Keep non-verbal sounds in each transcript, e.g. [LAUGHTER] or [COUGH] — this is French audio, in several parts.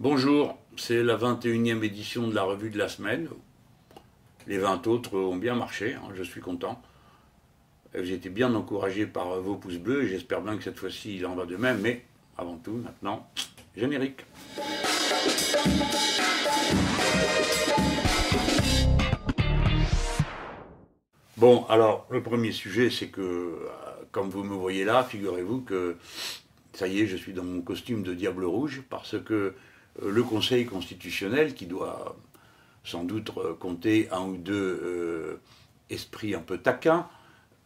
Bonjour, c'est la 21e édition de la revue de la semaine. Les 20 autres ont bien marché, hein, je suis content. J'ai été bien encouragé par vos pouces bleus et j'espère bien que cette fois-ci il en va de même, mais avant tout, maintenant, générique. Bon, alors, le premier sujet, c'est que, euh, comme vous me voyez là, figurez-vous que, ça y est, je suis dans mon costume de diable rouge, parce que le Conseil constitutionnel, qui doit sans doute euh, compter un ou deux esprits un peu taquins,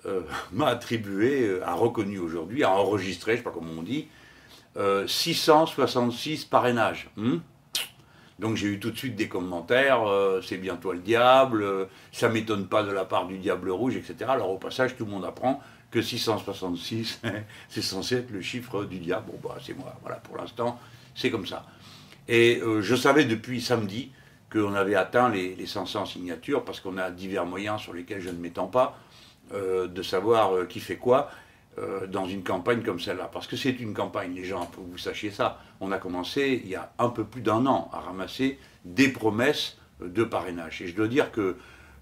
[LAUGHS] m'a attribué, a reconnu aujourd'hui, a enregistré, je ne sais pas comment on dit, 666 parrainages. Hmm donc j'ai eu tout de suite des commentaires, euh, c'est bien toi le diable, euh, ça m'étonne pas de la part du diable rouge, etc. Alors au passage, tout le monde apprend que 666, [LAUGHS] c'est censé être le chiffre du diable. Bon, bah c'est moi, voilà, pour l'instant, c'est comme ça. Et euh, je savais depuis samedi qu'on avait atteint les, les 500 signatures, parce qu'on a divers moyens sur lesquels je ne m'étends pas, de savoir qui fait quoi. Euh, dans une campagne comme celle-là. Parce que c'est une campagne, les gens, faut que vous sachiez ça. On a commencé il y a un peu plus d'un an à ramasser des promesses de parrainage. Et je dois dire que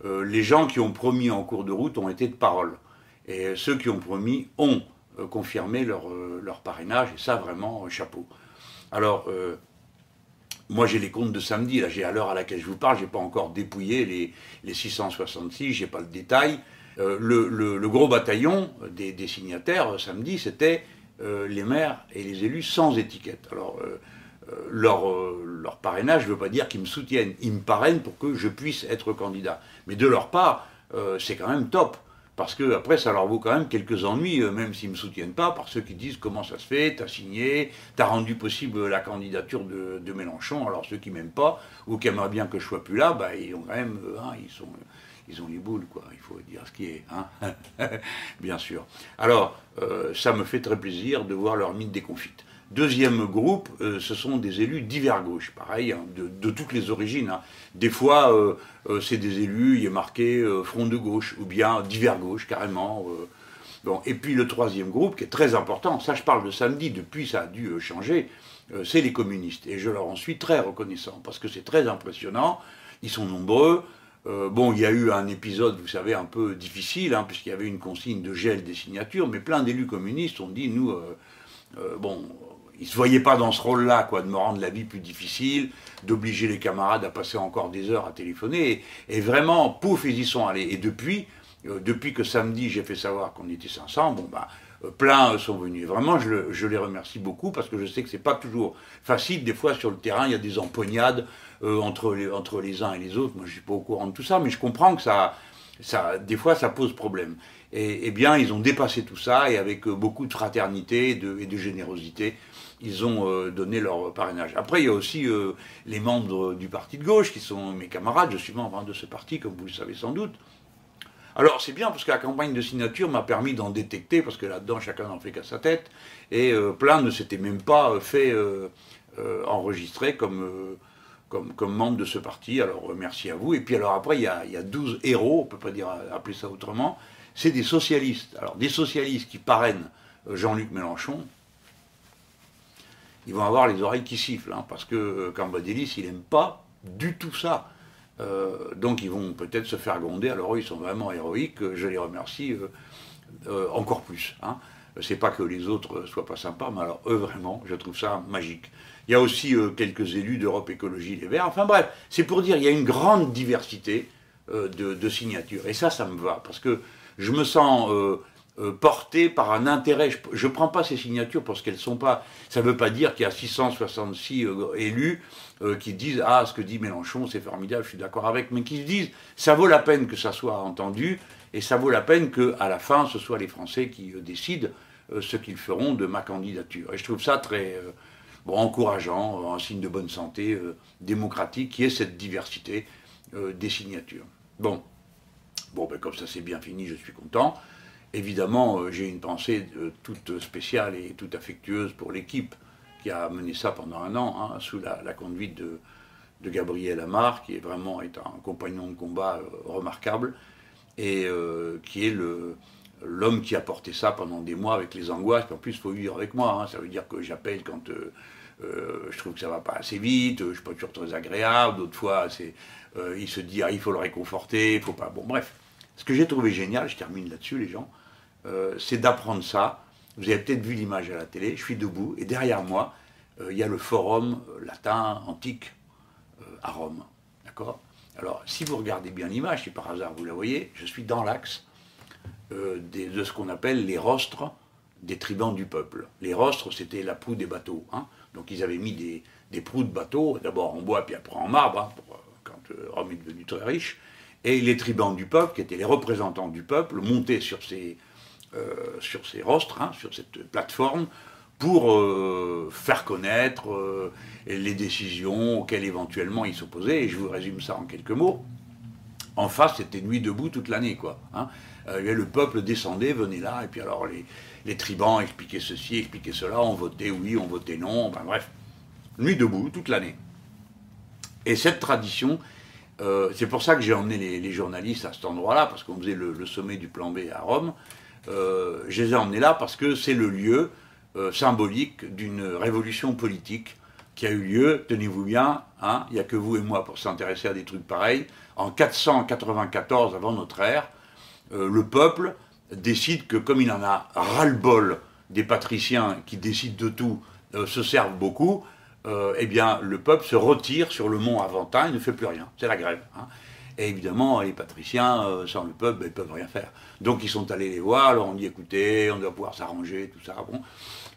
euh, les gens qui ont promis en cours de route ont été de parole. Et ceux qui ont promis ont euh, confirmé leur, leur, parrainage. Et ça, vraiment, chapeau. Alors, moi, j'ai les comptes de samedi. Là, j'ai à l'heure à laquelle je vous parle, j'ai pas encore dépouillé les, les 666, j'ai pas le détail. Euh, le, gros bataillon des, signataires euh, samedi, c'était euh, les maires et les élus sans étiquette. Alors, leur, leur, parrainage ne veut pas dire qu'ils me soutiennent. Ils me parrainent pour que je puisse être candidat. Mais de leur part, c'est quand même top. Parce que après, ça leur vaut quand même quelques ennuis, même s'ils ne me soutiennent pas, par ceux qui disent comment ça se fait, t'as signé, t'as rendu possible la candidature de, Mélenchon. Alors ceux qui m'aiment pas, ou qui aimeraient bien que je sois plus là, bah, ils ont quand même, hein, ils sont, ils ont les boules, quoi. Il faut dire ce qui est, hein [LAUGHS] bien sûr. Alors, euh, ça me fait très plaisir de voir leur mine déconfite. Deuxième groupe, euh, ce sont des élus divers gauche, pareil, hein, de, toutes les origines. Hein. Des fois, euh, c'est des élus, il est marqué front de gauche, ou bien divers gauche, carrément. Et puis le troisième groupe, qui est très important, ça je parle de samedi, depuis ça a dû changer, c'est les communistes. Et je leur en suis très reconnaissant, parce que c'est très impressionnant, ils sont nombreux, euh, bon, il y a eu un épisode, vous savez, un peu difficile, hein, puisqu'il y avait une consigne de gel des signatures, mais plein d'élus communistes ont dit, nous, euh, euh, bon, ils ne se voyaient pas dans ce rôle-là, quoi, de me rendre la vie plus difficile, d'obliger les camarades à passer encore des heures à téléphoner, et, vraiment, pouf, ils y sont allés. Et depuis, depuis que samedi, j'ai fait savoir qu'on était 500, bon, bah, plein sont venus. Vraiment, je, les remercie beaucoup parce que je sais que c'est pas toujours facile. Des fois, sur le terrain, il y a des empoignades euh, entre, les, entre les uns et les autres. Moi, je suis pas au courant de tout ça, mais je comprends que ça, des fois, ça pose problème. Et, eh bien, ils ont dépassé tout ça et avec euh, beaucoup de fraternité et de, générosité, ils ont euh, donné leur parrainage. Après, il y a aussi les membres du parti de gauche qui sont mes camarades. Je suis membre de ce parti, comme vous le savez sans doute. Alors c'est bien parce que la campagne de signature m'a permis d'en détecter, parce que là-dedans chacun n'en fait qu'à sa tête, et plein ne s'étaient même pas fait enregistrer comme comme, membre de ce parti. Alors euh, merci à vous. Et puis alors après, il y a, il y a 12 héros, on peut pas dire appeler ça autrement. C'est des socialistes. Alors des socialistes qui parrainent euh, Jean-Luc Mélenchon, ils vont avoir les oreilles qui sifflent, hein, parce que euh, Cambadélis, il n'aime pas du tout ça. donc ils vont peut-être se faire gronder, alors eux ils sont vraiment héroïques, je les remercie encore plus. Hein. C'est pas que les autres soient pas sympas, mais alors eux vraiment, je trouve ça magique. Il y a aussi euh, quelques élus d'Europe Écologie Les Verts. Enfin bref, c'est pour dire, il y a une grande diversité euh, de, signatures. Et ça, ça me va, parce que je me sens euh, porté par un intérêt. Je ne prends pas ces signatures parce qu'elles sont pas... Ça ne veut pas dire qu'il y a 666 élus qui disent « Ah, ce que dit Mélenchon, c'est formidable, je suis d'accord avec », mais qui se disent « Ça vaut la peine que ça soit entendu, et ça vaut la peine qu'à la fin, ce soit les Français qui décident ce qu'ils feront de ma candidature. » Et je trouve ça très bon, encourageant, un signe de bonne santé euh, démocratique, qui est cette diversité euh, des signatures. Bon, bon ben, comme ça c'est bien fini, je suis content. Évidemment, euh, j'ai une pensée toute spéciale et toute affectueuse pour l'équipe qui a mené ça pendant un an, hein, sous la, conduite de, Gabriel Amar, qui est vraiment un compagnon de combat remarquable, et qui est le, l'homme qui a porté ça pendant des mois avec les angoisses. En plus, il faut vivre avec moi. Hein. Ça veut dire que j'appelle quand je trouve que ça va pas assez vite, je suis pas toujours très agréable, d'autres fois, c'est, il se dit, ah, il faut le réconforter, il faut pas. Bon, bref. Ce que j'ai trouvé génial, je termine là-dessus, les gens, c'est d'apprendre ça. Vous avez peut-être vu l'image à la télé, je suis debout, et derrière moi, il y a le forum latin antique à Rome. D'accord? Alors, si vous regardez bien l'image, si par hasard vous la voyez, je suis dans l'axe euh, de ce qu'on appelle les rostres des tribuns du peuple. Les rostres, c'était la proue des bateaux. Hein. Donc ils avaient mis des, proues de bateaux, d'abord en bois, puis après en marbre, hein, euh, quand euh, Rome est devenu très riche. Et les tribuns du peuple, qui étaient les représentants du peuple, montaient sur ces, sur ces rostres, hein, sur cette plateforme, pour faire connaître les décisions auxquelles éventuellement ils s'opposaient. Et je vous résume ça en quelques mots. En face, c'était nuit debout toute l'année, quoi. Euh, le peuple descendait, venait là, et puis alors les, tribans expliquaient ceci, expliquaient cela, on votait oui, on votait non, enfin bref. Nuit debout, toute l'année. Et cette tradition, euh, c'est pour ça que j'ai emmené les, journalistes à cet endroit-là, parce qu'on faisait le, sommet du plan B à Rome. Euh, je les ai emmenés là parce que c'est le lieu symbolique d'une révolution politique qui a eu lieu, tenez-vous bien, hein, il n'y a que vous et moi pour s'intéresser à des trucs pareils, en 494 avant notre ère, euh, le peuple décide que comme il en a ras-le-bol des patriciens qui décident de tout, euh, se servent beaucoup, euh, eh bien le peuple se retire sur le mont Aventin et ne fait plus rien. C'est la grève. Hein. Et évidemment, les patriciens, sans le peuple, ben, ils ne peuvent rien faire. Donc ils sont allés les voir, alors on dit écoutez, on doit pouvoir s'arranger, tout ça. Bon.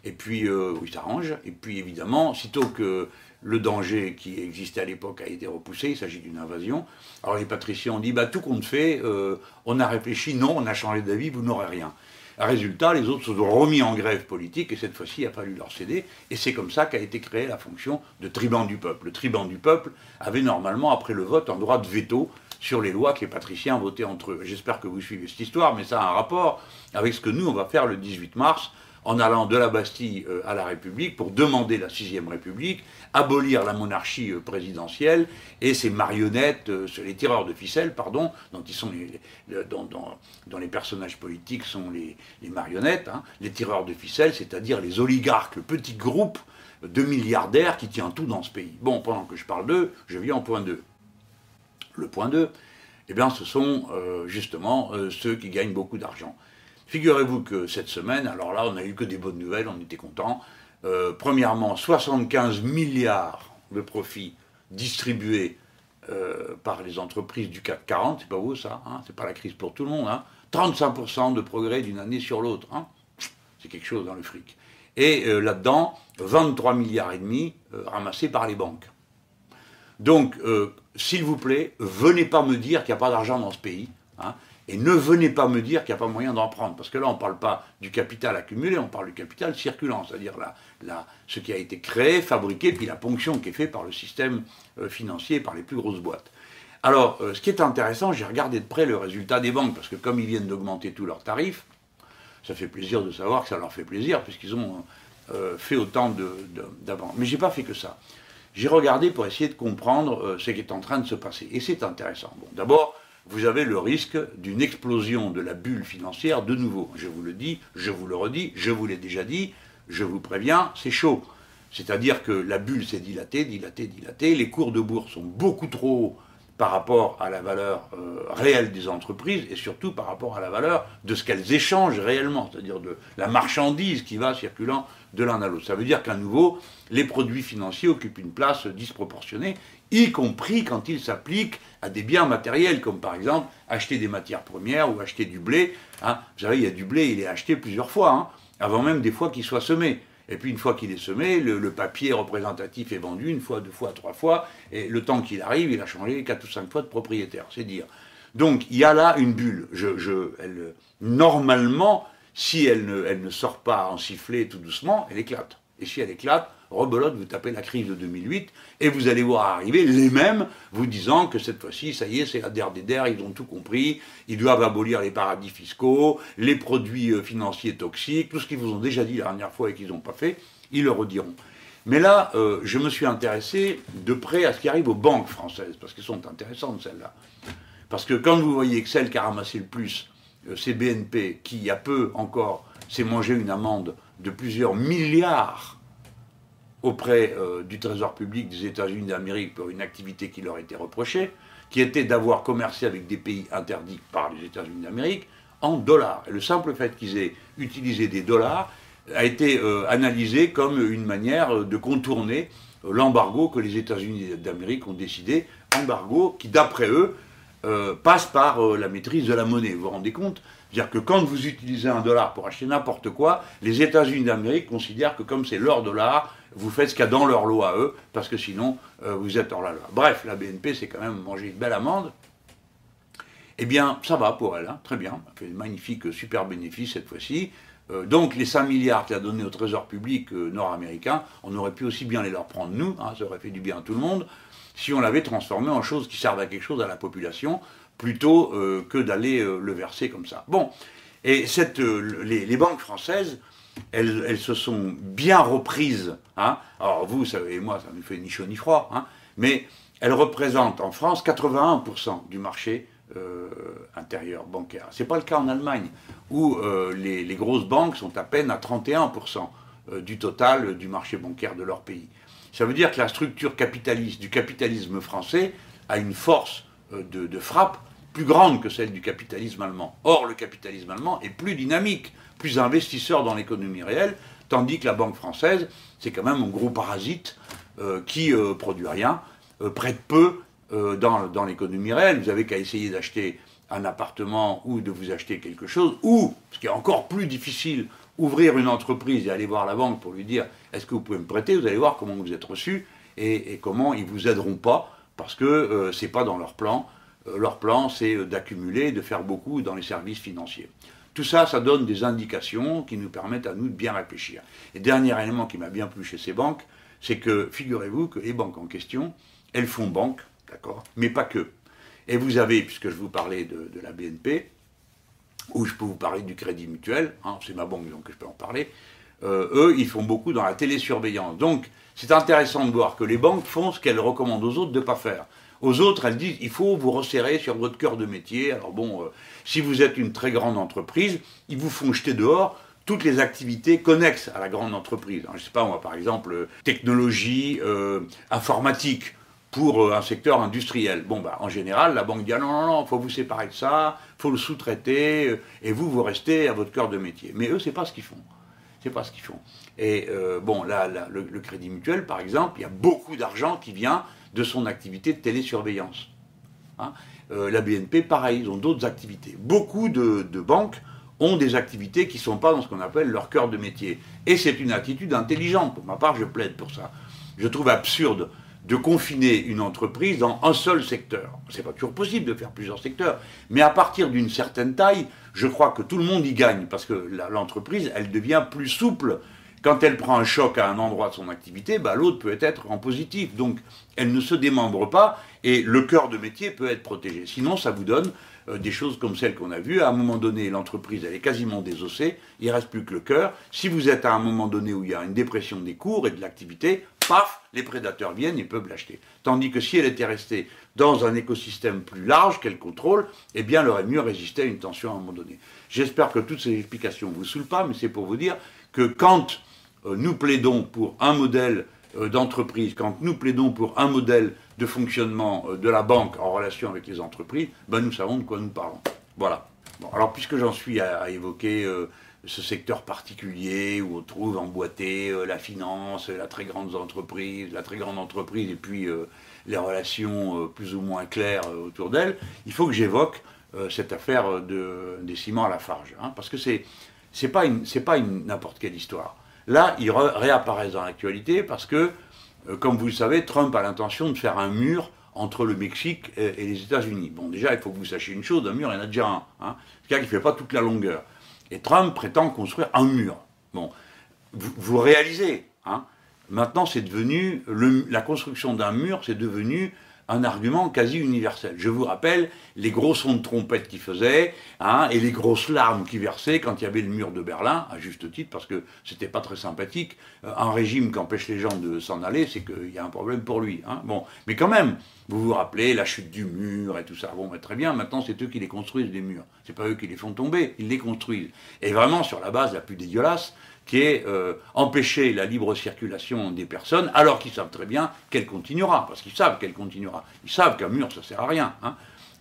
Et puis, ils s'arrangent. Et puis évidemment, sitôt que le danger qui existait à l'époque a été repoussé, il s'agit d'une invasion. Alors les patriciens ont dit, bah, tout compte fait, euh, on a réfléchi, non, on a changé d'avis, vous n'aurez rien. Résultat, les autres se sont remis en grève politique et cette fois-ci, il a fallu leur céder. Et c'est comme ça qu'a été créée la fonction de tribun du peuple. Le tribun du peuple avait normalement, après le vote, un droit de veto sur les lois que les patriciens votaient entre eux. J'espère que vous suivez cette histoire, mais ça a un rapport avec ce que nous, on va faire le 18 mars en allant de la Bastille euh, à la République pour demander la sixième République, abolir la monarchie euh, présidentielle et ces marionnettes, euh, les tireurs de ficelle, pardon, dont, les personnages politiques sont les, marionnettes, hein, les tireurs de ficelle, c'est-à-dire les oligarques, le petit groupe de milliardaires qui tient tout dans ce pays. Bon, pendant que je parle d'eux, je viens au point 2. Le point 2, eh bien, ce sont justement ceux qui gagnent beaucoup d'argent. Figurez-vous que cette semaine, alors là, on n'a eu que des bonnes nouvelles, on était contents. Euh, premièrement, 75 milliards de profits distribués euh, par les entreprises du CAC 40, c'est pas vous ça, hein, c'est pas la crise pour tout le monde, hein, 35% de progrès d'une année sur l'autre, hein, c'est quelque chose dans le fric. Et euh, là-dedans, 23 milliards et demi ramassés par les banques. Donc, s'il vous plaît, venez pas me dire qu'il n'y a pas d'argent dans ce pays. Hein, et ne venez pas me dire qu'il n'y a pas moyen d'en prendre, parce que là, on ne parle pas du capital accumulé, on parle du capital circulant, c'est-à-dire ce qui a été créé, fabriqué, puis la ponction qui est faite par le système euh, financier, par les plus grosses boîtes. Alors, euh, ce qui est intéressant, j'ai regardé de près le résultat des banques, parce que comme ils viennent d'augmenter tous leurs tarifs, ça fait plaisir de savoir que ça leur fait plaisir, puisqu'ils ont euh, fait autant d'avant. Mais je n'ai pas fait que ça. J'ai regardé pour essayer de comprendre ce qui est en train de se passer. Et c'est intéressant. Bon, d'abord, vous avez le risque d'une explosion de la bulle financière de nouveau. Je vous le dis, je vous le redis, je vous l'ai déjà dit, je vous préviens, c'est chaud. C'est-à-dire que la bulle s'est dilatée, dilatée, dilatée, les cours de bourse sont beaucoup trop hauts par rapport à la valeur euh, réelle des entreprises et surtout par rapport à la valeur de ce qu'elles échangent réellement, c'est-à-dire de la marchandise qui va circulant de l'un à l'autre. Ça veut dire qu'à nouveau, les produits financiers occupent une place disproportionnée y compris quand il s'applique à des biens matériels, comme par exemple acheter des matières premières ou acheter du blé. Hein. Vous savez, il y a du blé, il est acheté plusieurs fois, hein, avant même des fois qu'il soit semé. Et puis une fois qu'il est semé, le, papier représentatif est vendu une fois, deux fois, trois fois, et le temps qu'il arrive, il a changé quatre ou cinq fois de propriétaire, c'est dire. Donc il y a là une bulle. Je, elle, normalement, si elle ne, elle ne sort pas en sifflet tout doucement, elle éclate. Et si elle éclate, rebelote, vous tapez la crise de 2008, et vous allez voir arriver les mêmes, vous disant que cette fois-ci, ça y est, c'est la der der, ils ont tout compris, ils doivent abolir les paradis fiscaux, les produits euh, financiers toxiques, tout ce qu'ils vous ont déjà dit la dernière fois et qu'ils n'ont pas fait, ils le rediront. Mais là, euh, je me suis intéressé de près à ce qui arrive aux banques françaises, parce qu'elles sont intéressantes, celles-là. Parce que quand vous voyez que celle qui a ramassé le plus, euh, c'est BNP, qui, il y a peu encore, s'est mangé une amende de plusieurs milliards auprès euh, du Trésor public des États-Unis d'Amérique pour une activité qui leur était reprochée, qui était d'avoir commercé avec des pays interdits par les États-Unis d'Amérique en dollars. Et le simple fait qu'ils aient utilisé des dollars a été euh, analysé comme une manière de contourner euh, l'embargo que les États-Unis d'Amérique ont décidé, embargo qui, d'après eux, passe par la maîtrise de la monnaie. Vous vous rendez compte c'est-à-dire que quand vous utilisez un dollar pour acheter n'importe quoi, les États-Unis d'Amérique considèrent que comme c'est leur dollar, vous faites ce qu'il y a dans leur loi à eux, parce que sinon, euh, vous êtes hors la loi. Bref, la BNP, c'est quand même manger une belle amende. Eh bien, ça va pour elle, hein, très bien. Elle fait de magnifiques, super bénéfices cette fois-ci. Euh, donc, les 5 milliards qu'elle a donnés au Trésor public euh, nord-américain, on aurait pu aussi bien les leur prendre nous, hein, ça aurait fait du bien à tout le monde, si on l'avait transformé en choses qui servent à quelque chose à la population, plutôt que d'aller le verser comme ça. Bon, et cette, les banques françaises elles, se sont bien reprises. Hein. Alors vous, savez, moi, ça ne fait ni chaud ni froid, hein. mais elles représentent en France 81% du marché euh, intérieur bancaire. Ce n'est pas le cas en Allemagne, où euh, les, grosses banques sont à peine à 31% euh, du total du marché bancaire de leur pays. Ça veut dire que la structure capitaliste du capitalisme français a une force de frappe plus grande que celle du capitalisme allemand. Or, le capitalisme allemand est plus dynamique plus investisseurs dans l'économie réelle, tandis que la Banque française, c'est quand même un gros parasite euh, qui euh, produit rien, euh, prête peu dans, l'économie réelle. Vous avez qu'à essayer d'acheter un appartement ou de vous acheter quelque chose, ou, ce qui est encore plus difficile, ouvrir une entreprise et aller voir la banque pour lui dire est-ce que vous pouvez me prêter, vous allez voir comment vous êtes reçu et, comment ils vous aideront pas, parce que ce n'est pas dans leur plan. Leur plan, c'est d'accumuler, de faire beaucoup dans les services financiers. Tout ça, ça donne des indications qui nous permettent à nous de bien réfléchir. Et dernier élément qui m'a bien plu chez ces banques, c'est que, figurez-vous que les banques en question, elles font banque, d'accord, mais pas que. Et vous avez, puisque je vous parlais de, la BNP, ou je peux vous parler du Crédit Mutuel, hein, c'est ma banque donc je peux en parler, euh, eux, ils font beaucoup dans la télésurveillance. Donc, c'est intéressant de voir que les banques font ce qu'elles recommandent aux autres de ne pas faire. Aux autres, elles disent il faut vous resserrer sur votre cœur de métier. Alors bon, euh, si vous êtes une très grande entreprise, ils vous font jeter dehors toutes les activités connexes à la grande entreprise. je ne sais pas, moi, par exemple, euh, technologie, euh, informatique pour un secteur industriel. Bon, bah, en général, la banque dit ah, non, non, non, faut vous séparer de ça, faut le sous-traiter, et vous, vous restez à votre cœur de métier. Mais eux, c'est pas ce qu'ils font. C'est pas ce qu'ils font. Et bon, là, le, Crédit Mutuel, par exemple, il y a beaucoup d'argent qui vient de son activité de télésurveillance. Hein. Euh, la BNP, pareil, ils ont d'autres activités. Beaucoup de, banques ont des activités qui ne sont pas dans ce qu'on appelle leur cœur de métier. Et c'est une attitude intelligente. Pour ma part, je plaide pour ça. Je trouve absurde de confiner une entreprise dans un seul secteur. C'est pas toujours possible de faire plusieurs secteurs, mais à partir d'une certaine taille, je crois que tout le monde y gagne parce que l'entreprise, elle devient plus souple quand elle prend un choc à un endroit de son activité, bah, l'autre peut être en positif. Donc, elle ne se démembre pas et le cœur de métier peut être protégé. Sinon, ça vous donne euh, des choses comme celles qu'on a vues. À un moment donné, l'entreprise, elle est quasiment désossée. Il ne reste plus que le cœur. Si vous êtes à un moment donné où il y a une dépression des cours et de l'activité, paf, les prédateurs viennent et peuvent l'acheter. Tandis que si elle était restée dans un écosystème plus large qu'elle contrôle, eh bien, elle aurait mieux résisté à une tension à un moment donné. J'espère que toutes ces explications ne vous saoulent pas, mais c'est pour vous dire que quand nous plaidons pour un modèle euh, d'entreprise, quand nous plaidons pour un modèle de fonctionnement euh, de la banque en relation avec les entreprises, ben nous savons de quoi nous parlons. Voilà. alors puisque j'en suis à, évoquer ce secteur particulier où on trouve emboîté la finance, la très grande entreprise, la très grande entreprise et puis les relations plus ou moins claires autour d'elle, il faut que j'évoque cette affaire de, des ciments à la farge. Hein, parce que c'est c'est pas c'est pas n'importe quelle histoire. Là, ils réapparaissent dans l'actualité parce que, euh, comme vous le savez, Trump a l'intention de faire un mur entre le Mexique et, les États-Unis. Bon, déjà, il faut que vous sachiez une chose, un mur, il y en a déjà un. Hein. C'est-à-dire qu'il ne fait pas toute la longueur. Et Trump prétend construire un mur. Bon, vous, réalisez, hein, maintenant c'est devenu, la construction d'un mur, c'est devenu un argument quasi universel. Je vous rappelle les gros sons de trompette qu'il faisait, hein, et les grosses larmes qu'il versait quand il y avait le mur de Berlin, à juste titre, parce que c'était pas très sympathique. Euh, un régime qui empêche les gens de s'en aller, c'est qu'il y a un problème pour lui. Hein. Bon, mais quand même, vous vous rappelez la chute du mur et tout ça. Bon, très bien, maintenant c'est eux qui les construisent, les murs. C'est pas eux qui les font tomber, ils les construisent. Et vraiment sur la base la plus dégueulasse, qui est euh, empêcher la libre circulation des personnes, alors qu'ils savent très bien qu'elle continuera, parce qu'ils savent qu'elle continuera. Ils savent qu'un mur, ça sert à rien. Hein.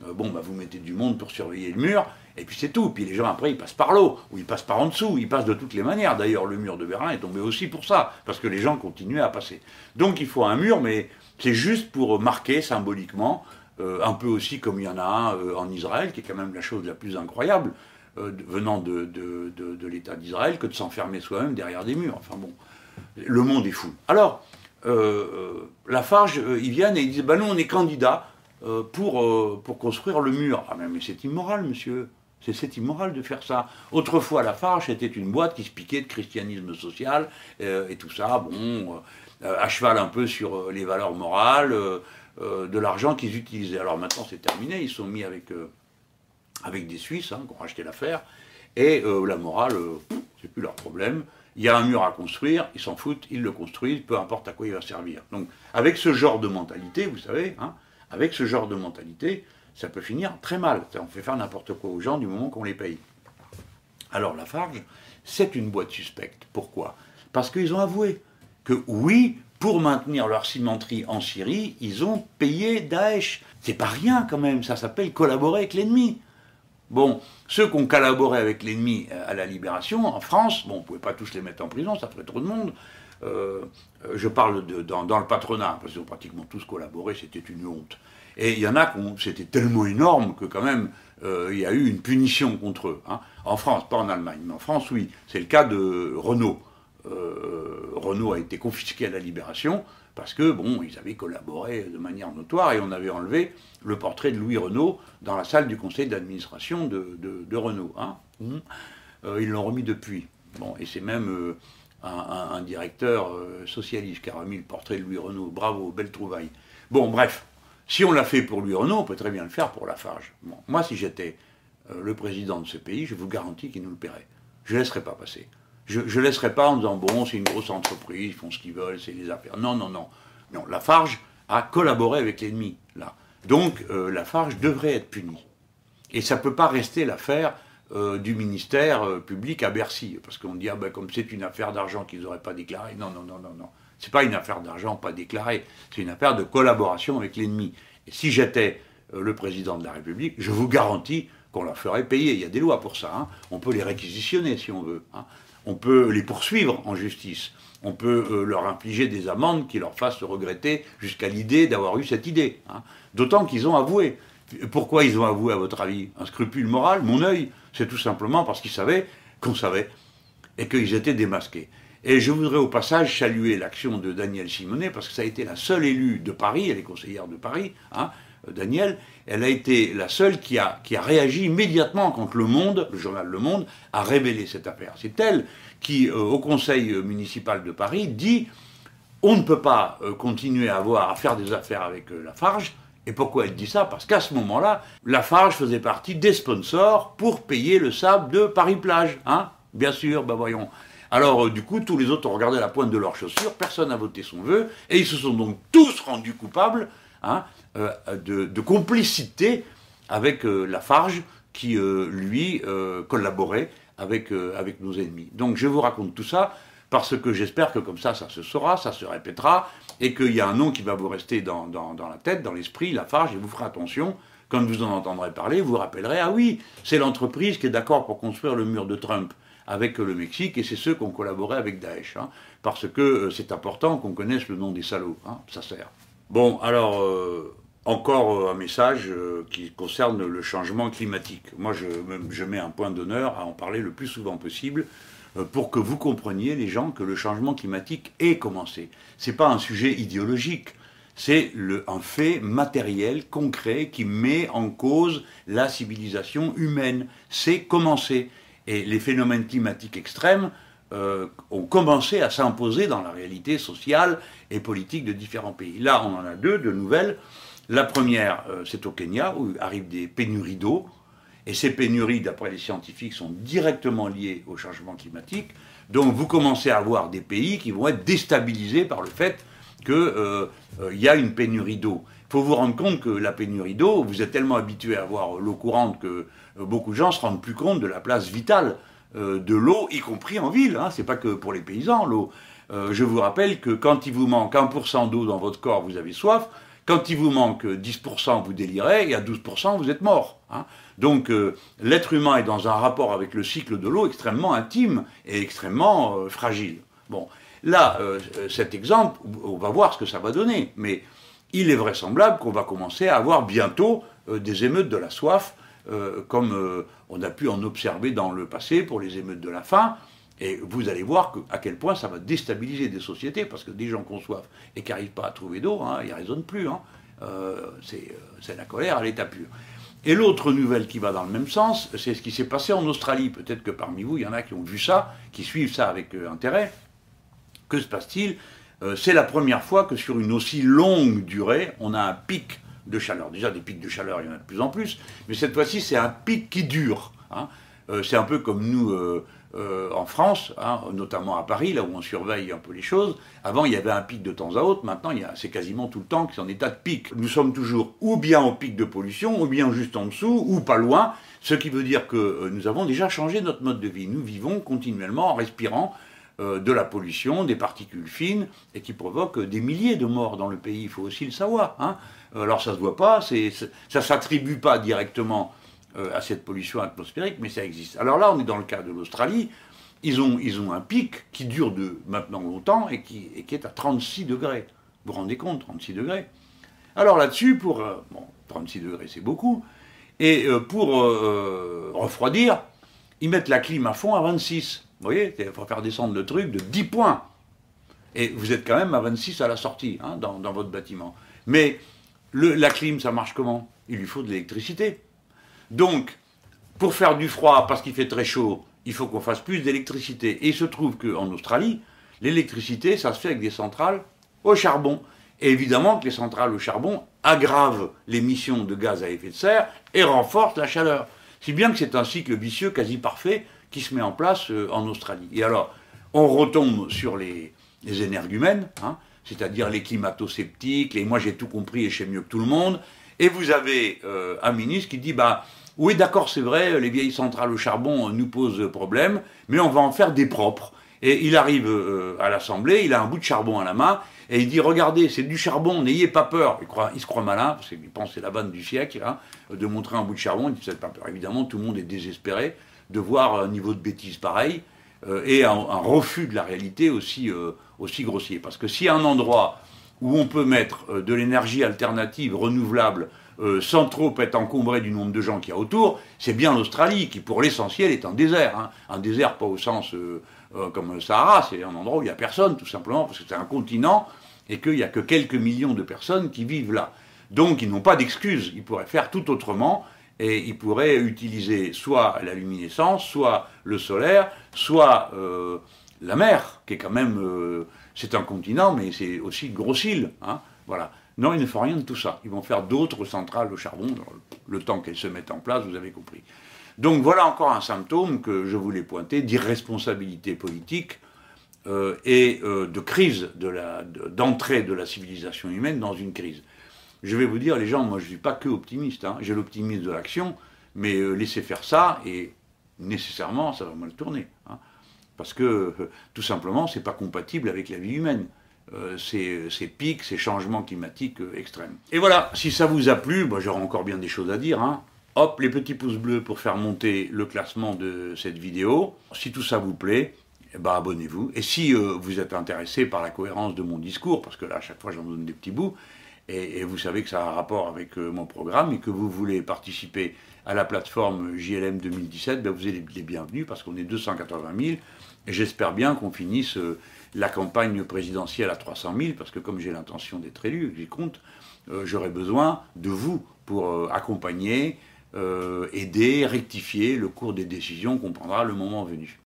Euh, bon, bah, vous mettez du monde pour surveiller le mur, et puis c'est tout. Puis les gens, après, ils passent par l'eau, ou ils passent par en dessous, ils passent de toutes les manières. D'ailleurs, le mur de Berlin est tombé aussi pour ça, parce que les gens continuaient à passer. Donc il faut un mur, mais c'est juste pour marquer symboliquement, euh, un peu aussi comme il y en a un en Israël, qui est quand même la chose la plus incroyable, venant de, de, l'État d'Israël, que de s'enfermer soi-même derrière des murs. Enfin bon, le monde est fou. Alors, la Farge, ils viennent et ils disent, ben nous, on est candidats euh, pour, euh, pour construire le mur. Ah mais c'est immoral, monsieur. C'est immoral de faire ça. Autrefois, la Farge était une boîte qui se piquait de christianisme social euh, et tout ça, bon, à cheval un peu sur les valeurs morales, de l'argent qu'ils utilisaient. Alors maintenant, c'est terminé. Ils sont mis avec, avec des Suisses hein, qui ont racheté l'affaire. Et la morale, c'est plus leur problème. Il y a un mur à construire, ils s'en foutent, ils le construisent, peu importe à quoi il va servir. Donc, avec ce genre de mentalité, vous savez, hein, avec ce genre de mentalité, ça peut finir très mal. On fait faire n'importe quoi aux gens du moment qu'on les paye. Alors Lafarge, c'est une boîte suspecte. Pourquoi? Parce qu'ils ont avoué que oui, pour maintenir leur cimenterie en Syrie, ils ont payé Daesh. C'est pas rien quand même, ça s'appelle collaborer avec l'ennemi. Bon, ceux qui ont collaboré avec l'ennemi à la libération, en France, bon, on ne pouvait pas tous les mettre en prison, ça ferait trop de monde. Euh, je parle dans, le patronat, parce qu'ils ont pratiquement tous collaboré, c'était une honte. Et il y en a qui c'était tellement énorme que quand même, euh, il y a eu une punition contre eux. Hein. En France, pas en Allemagne, mais en France, oui. C'est le cas de Renault. Euh, Renault a été confisqué à la Libération parce que, bon, ils avaient collaboré de manière notoire et on avait enlevé le portrait de Louis Renault dans la salle du conseil d'administration de, Renault. Hein. Mmh. ils l'ont remis depuis. Bon, et c'est même un, directeur euh, socialiste qui a remis le portrait de Louis Renault. Bravo, belle trouvaille. Bon, bref, si on l'a fait pour Louis Renault, on peut très bien le faire pour Lafarge. Moi, si j'étais euh, le président de ce pays, je vous garantis qu'il nous le paierait. Je ne laisserai pas passer. Je ne laisserai pas en disant, bon, c'est une grosse entreprise, ils font ce qu'ils veulent, c'est les affaires. Non, non, non. Non, Lafarge a collaboré avec l'ennemi, là. Donc, euh, Lafarge devrait être puni. Et ça ne peut pas rester l'affaire euh, du ministère euh, public à Bercy. Parce qu'on dit, ah ben, comme c'est une affaire d'argent qu'ils n'auraient pas déclaré. Non, non, non, non, non. C'est pas une affaire d'argent pas déclarée. C'est une affaire de collaboration avec l'ennemi. Et si j'étais euh, le président de la République, je vous garantis qu'on leur ferait payer. Il y a des lois pour ça. Hein. On peut les réquisitionner si on veut. Hein. On peut les poursuivre en justice. On peut leur infliger des amendes qui leur fassent regretter jusqu'à l'idée d'avoir eu cette idée. Hein. D'autant qu'ils ont avoué. Pourquoi ils ont avoué, à votre avis? Un scrupule moral? Mon œil C'est tout simplement parce qu'ils savaient qu'on savait et qu'ils étaient démasqués. Et je voudrais au passage saluer l'action de Danielle Simonet, parce que ça a été la seule élue de Paris, elle est conseillère de Paris, hein, Danielle, elle a été la seule qui a, réagi immédiatement quand Le Monde, le journal Le Monde, a révélé cette affaire. C'est elle qui, euh, au conseil municipal de Paris, dit on ne peut pas euh, continuer à, avoir, à faire des affaires avec euh, la Farge, et pourquoi elle dit ça? Parce qu'à ce moment-là, Lafarge faisait partie des sponsors pour payer le sable de Paris-Plage. Hein? Bien sûr, ben voyons. Alors, euh, du coup, tous les autres ont regardé la pointe de leurs chaussures, personne n'a voté son vœu, et ils se sont donc tous rendus coupables hein, euh, de, complicité avec euh, Lafarge, qui, lui, collaborait avec, nos ennemis. Donc, je vous raconte tout ça parce que j'espère que comme ça, ça se saura, ça se répétera, et qu'il y a un nom qui va vous rester dans, la tête, dans l'esprit, la farge, et vous ferez attention. Quand vous en entendrez parler, vous vous rappellerez, ah oui, c'est l'entreprise qui est d'accord pour construire le mur de Trump avec le Mexique, et c'est ceux qui ont collaboré avec Daesh, hein, parce que euh, c'est important qu'on connaisse le nom des salauds, hein, ça sert. Bon, alors, euh, encore euh, un message qui concerne le changement climatique. Moi, je, mets un point d'honneur à en parler le plus souvent possible, euh, pour que vous compreniez, les gens, que le changement climatique est commencé. Ce n'est pas un sujet idéologique, c'est un fait matériel, concret, qui met en cause la civilisation humaine. C'est commencé. Et les phénomènes climatiques extrêmes euh, ont commencé à s'imposer dans la réalité sociale et politique de différents pays. Là, on en a deux, de nouvelles. La première, euh, c'est au Kenya, où arrivent des pénuries d'eau. Et ces pénuries, d'après les scientifiques, sont directement liées au changement climatique. Donc vous commencez à avoir des pays qui vont être déstabilisés par le fait qu'il euh, y a une pénurie d'eau. Il faut vous rendre compte que la pénurie d'eau, vous êtes tellement habitué à avoir l'eau courante que beaucoup de gens se rendent plus compte de la place vitale de l'eau, y compris en ville. Hein. Ce n'est pas que pour les paysans, l'eau. je vous rappelle que quand il vous manque 1% d'eau dans votre corps, vous avez soif. Quand il vous manque 10%, vous délirez, et à 12%, vous êtes mort. Hein. Donc l'être humain est dans un rapport avec le cycle de l'eau extrêmement intime et extrêmement fragile. Bon, là, cet exemple, on va voir ce que ça va donner. Mais il est vraisemblable qu'on va commencer à avoir bientôt euh, des émeutes de la soif, euh, comme euh, on a pu en observer dans le passé pour les émeutes de la faim. Et vous allez voir à quel point ça va déstabiliser des sociétés, parce que des gens qui ont soif et qui n'arrivent pas à trouver d'eau, hein, ils ne raisonnent plus. Hein. c'est la colère à l'état pur. Et l'autre nouvelle qui va dans le même sens, c'est ce qui s'est passé en Australie. Peut-être que parmi vous, il y en a qui ont vu ça, qui suivent ça avec intérêt. Que se passe-t-il? Euh, c'est la première fois que sur une aussi longue durée, on a un pic de chaleur. Déjà, des pics de chaleur, il y en a de plus en plus, mais cette fois-ci, c'est un pic qui dure. Hein. Euh, c'est un peu comme nous euh, en France, hein, notamment à Paris, là où on surveille un peu les choses. Avant, il y avait un pic de temps à autre, maintenant, c'est quasiment tout le temps qui est en état de pic. Nous sommes toujours ou bien au pic de pollution, ou bien juste en dessous, ou pas loin, ce qui veut dire que nous avons déjà changé notre mode de vie. Nous vivons continuellement en respirant euh, de la pollution, des particules fines, et qui provoque des milliers de morts dans le pays, il faut aussi le savoir. Hein. Alors ça se voit pas, ça ne s'attribue pas directement euh, à cette pollution atmosphérique, mais ça existe. Alors là, on est dans le cas de l'Australie, ils ont, ils ont un pic qui dure de maintenant longtemps et qui, est à 36 degrés. Vous vous rendez compte, 36 degrés Alors là-dessus, pour... Euh, bon, 36 degrés, c'est beaucoup. Et pour refroidir, ils mettent la clim à fond à 26. Vous voyez, il faut faire descendre le truc de 10 points. Et vous êtes quand même à 26 à la sortie, hein, dans, votre bâtiment. Mais la clim, ça marche comment? Il lui faut de l'électricité. Donc, pour faire du froid, parce qu'il fait très chaud, il faut qu'on fasse plus d'électricité. Et il se trouve qu'en Australie, l'électricité, ça se fait avec des centrales au charbon. Et évidemment que les centrales au charbon aggravent l'émission de gaz à effet de serre et renforcent la chaleur. Si bien que c'est un cycle vicieux quasi parfait qui se met en place euh, en Australie. Et alors, on retombe sur les, énergumènes, hein, c'est-à-dire les climato-sceptiques, et moi j'ai tout compris et je sais mieux que tout le monde, et vous avez euh, un ministre qui dit, bah, oui d'accord c'est vrai, les vieilles centrales au charbon nous posent problème, mais on va en faire des propres. Et il arrive euh, à l'Assemblée, il a un bout de charbon à la main, et il dit Regardez, c'est du charbon, n'ayez pas peur. Il, se croit malin, parce qu'il pense que c'est la vanne du siècle, hein, de montrer un bout de charbon, il dit Faites pas peur. Évidemment, tout le monde est désespéré de voir un niveau de bêtise pareil euh, et un, refus de la réalité aussi, euh, grossier. Parce que s'il y a un endroit où on peut mettre euh, de l'énergie alternative renouvelable sans trop être encombré du nombre de gens qu'il y a autour, c'est bien l'Australie, qui pour l'essentiel est un désert. Hein. Un désert pas au sens comme le Sahara, c'est un endroit où il n'y a personne, tout simplement, parce que c'est un continent et qu'il n'y a que quelques millions de personnes qui vivent là. Donc ils n'ont pas d'excuses, ils pourraient faire tout autrement, et il pourrait utiliser soit la luminescence, soit le solaire, soit euh, la mer, qui est quand même, euh, c'est un continent, mais c'est aussi une grosse île. Hein, voilà. Non, ils ne font rien de tout ça. Ils vont faire d'autres centrales au charbon, le temps qu'elles se mettent en place, vous avez compris. Donc voilà encore un symptôme que je voulais pointer d'irresponsabilité politique euh, et de crise d'entrée de, de la civilisation humaine dans une crise je vais vous dire, les gens, moi je ne suis pas que optimiste, hein. j'ai l'optimisme de l'action, mais euh, laissez faire ça et nécessairement ça va mal tourner. Hein. parce que euh, tout simplement, ce n'est pas compatible avec la vie humaine. Euh, ces, pics, ces changements climatiques extrêmes. Et voilà, si ça vous a plu, bah, j'aurai encore bien des choses à dire. Hein. Hop, les petits pouces bleus pour faire monter le classement de cette vidéo. Si tout ça vous plaît, eh ben, abonnez-vous. Et si vous êtes intéressé par la cohérence de mon discours, parce que là, à chaque fois, j'en donne des petits bouts, et, vous savez que ça a un rapport avec euh, mon programme et que vous voulez participer à la plateforme JLM 2017, ben vous êtes les bienvenus parce qu'on est 280 000 et j'espère bien qu'on finisse euh, la campagne présidentielle à 300 000 parce que comme j'ai l'intention d'être élu, j'y compte, euh, j'aurai besoin de vous pour accompagner, aider, rectifier le cours des décisions qu'on prendra le moment venu.